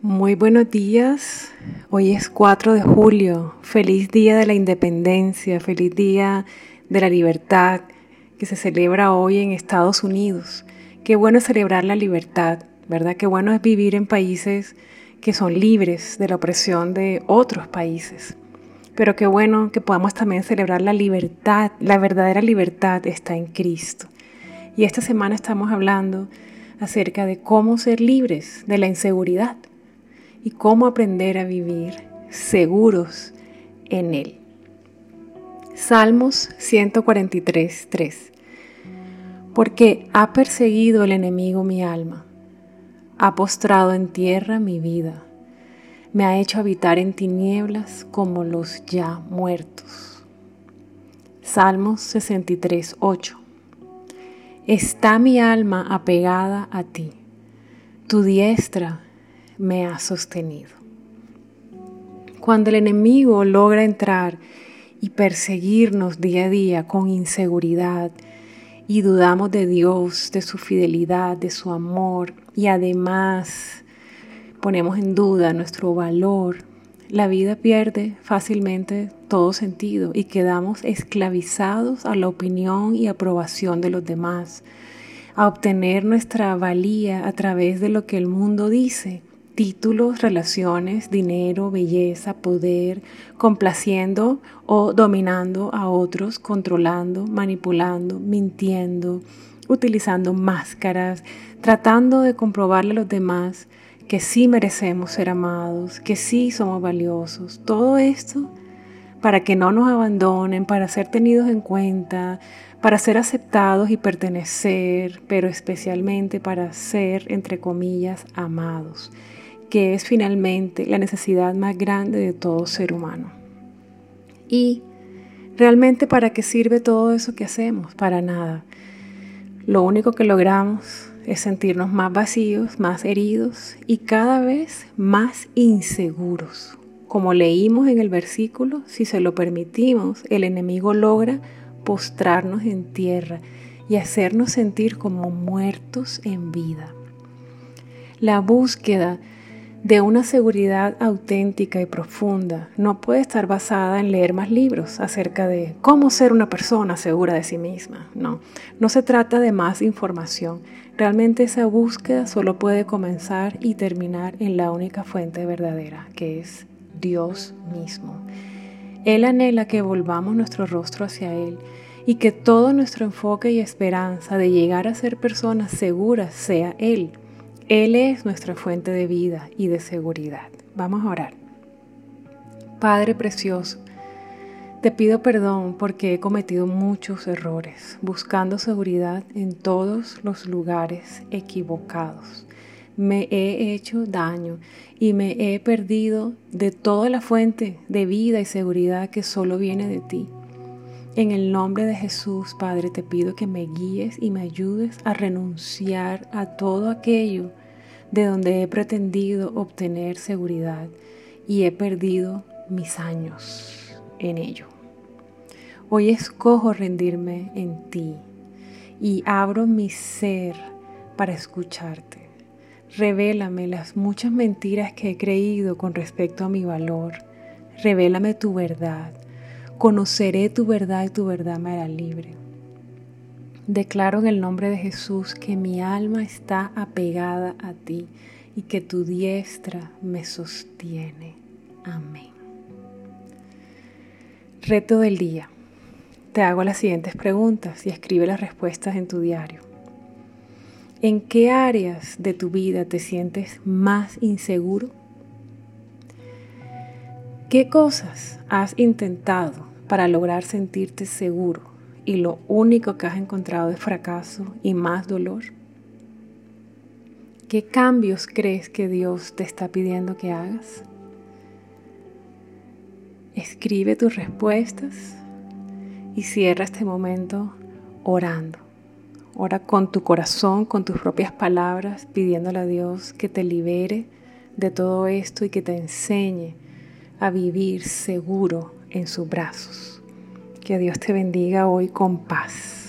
Muy buenos días. Hoy es 4 de julio. Feliz día de la independencia, feliz día de la libertad que se celebra hoy en Estados Unidos. Qué bueno celebrar la libertad, ¿verdad? Qué bueno es vivir en países que son libres de la opresión de otros países. Pero qué bueno que podamos también celebrar la libertad. La verdadera libertad está en Cristo. Y esta semana estamos hablando acerca de cómo ser libres de la inseguridad y cómo aprender a vivir seguros en Él. Salmos 143, 3. Porque ha perseguido el enemigo mi alma, ha postrado en tierra mi vida, me ha hecho habitar en tinieblas como los ya muertos. Salmos 63, 8. Está mi alma apegada a ti, tu diestra me ha sostenido. Cuando el enemigo logra entrar y perseguirnos día a día con inseguridad y dudamos de Dios, de su fidelidad, de su amor y además ponemos en duda nuestro valor, la vida pierde fácilmente todo sentido y quedamos esclavizados a la opinión y aprobación de los demás, a obtener nuestra valía a través de lo que el mundo dice títulos, relaciones, dinero, belleza, poder, complaciendo o dominando a otros, controlando, manipulando, mintiendo, utilizando máscaras, tratando de comprobarle a los demás que sí merecemos ser amados, que sí somos valiosos. Todo esto para que no nos abandonen, para ser tenidos en cuenta, para ser aceptados y pertenecer, pero especialmente para ser, entre comillas, amados que es finalmente la necesidad más grande de todo ser humano. Y realmente para qué sirve todo eso que hacemos? Para nada. Lo único que logramos es sentirnos más vacíos, más heridos y cada vez más inseguros. Como leímos en el versículo, si se lo permitimos, el enemigo logra postrarnos en tierra y hacernos sentir como muertos en vida. La búsqueda de una seguridad auténtica y profunda no puede estar basada en leer más libros acerca de cómo ser una persona segura de sí misma. No, no se trata de más información. Realmente esa búsqueda solo puede comenzar y terminar en la única fuente verdadera, que es Dios mismo. Él anhela que volvamos nuestro rostro hacia Él y que todo nuestro enfoque y esperanza de llegar a ser personas seguras sea Él él es nuestra fuente de vida y de seguridad. Vamos a orar. Padre precioso, te pido perdón porque he cometido muchos errores, buscando seguridad en todos los lugares equivocados. Me he hecho daño y me he perdido de toda la fuente de vida y seguridad que solo viene de ti. En el nombre de Jesús, Padre, te pido que me guíes y me ayudes a renunciar a todo aquello de donde he pretendido obtener seguridad y he perdido mis años en ello. Hoy escojo rendirme en ti y abro mi ser para escucharte. Revélame las muchas mentiras que he creído con respecto a mi valor. Revélame tu verdad. Conoceré tu verdad y tu verdad me hará libre. Declaro en el nombre de Jesús que mi alma está apegada a ti y que tu diestra me sostiene. Amén. Reto del día. Te hago las siguientes preguntas y escribe las respuestas en tu diario. ¿En qué áreas de tu vida te sientes más inseguro? ¿Qué cosas has intentado para lograr sentirte seguro y lo único que has encontrado es fracaso y más dolor? ¿Qué cambios crees que Dios te está pidiendo que hagas? Escribe tus respuestas y cierra este momento orando. Ora con tu corazón, con tus propias palabras, pidiéndole a Dios que te libere de todo esto y que te enseñe a vivir seguro en sus brazos. Que Dios te bendiga hoy con paz.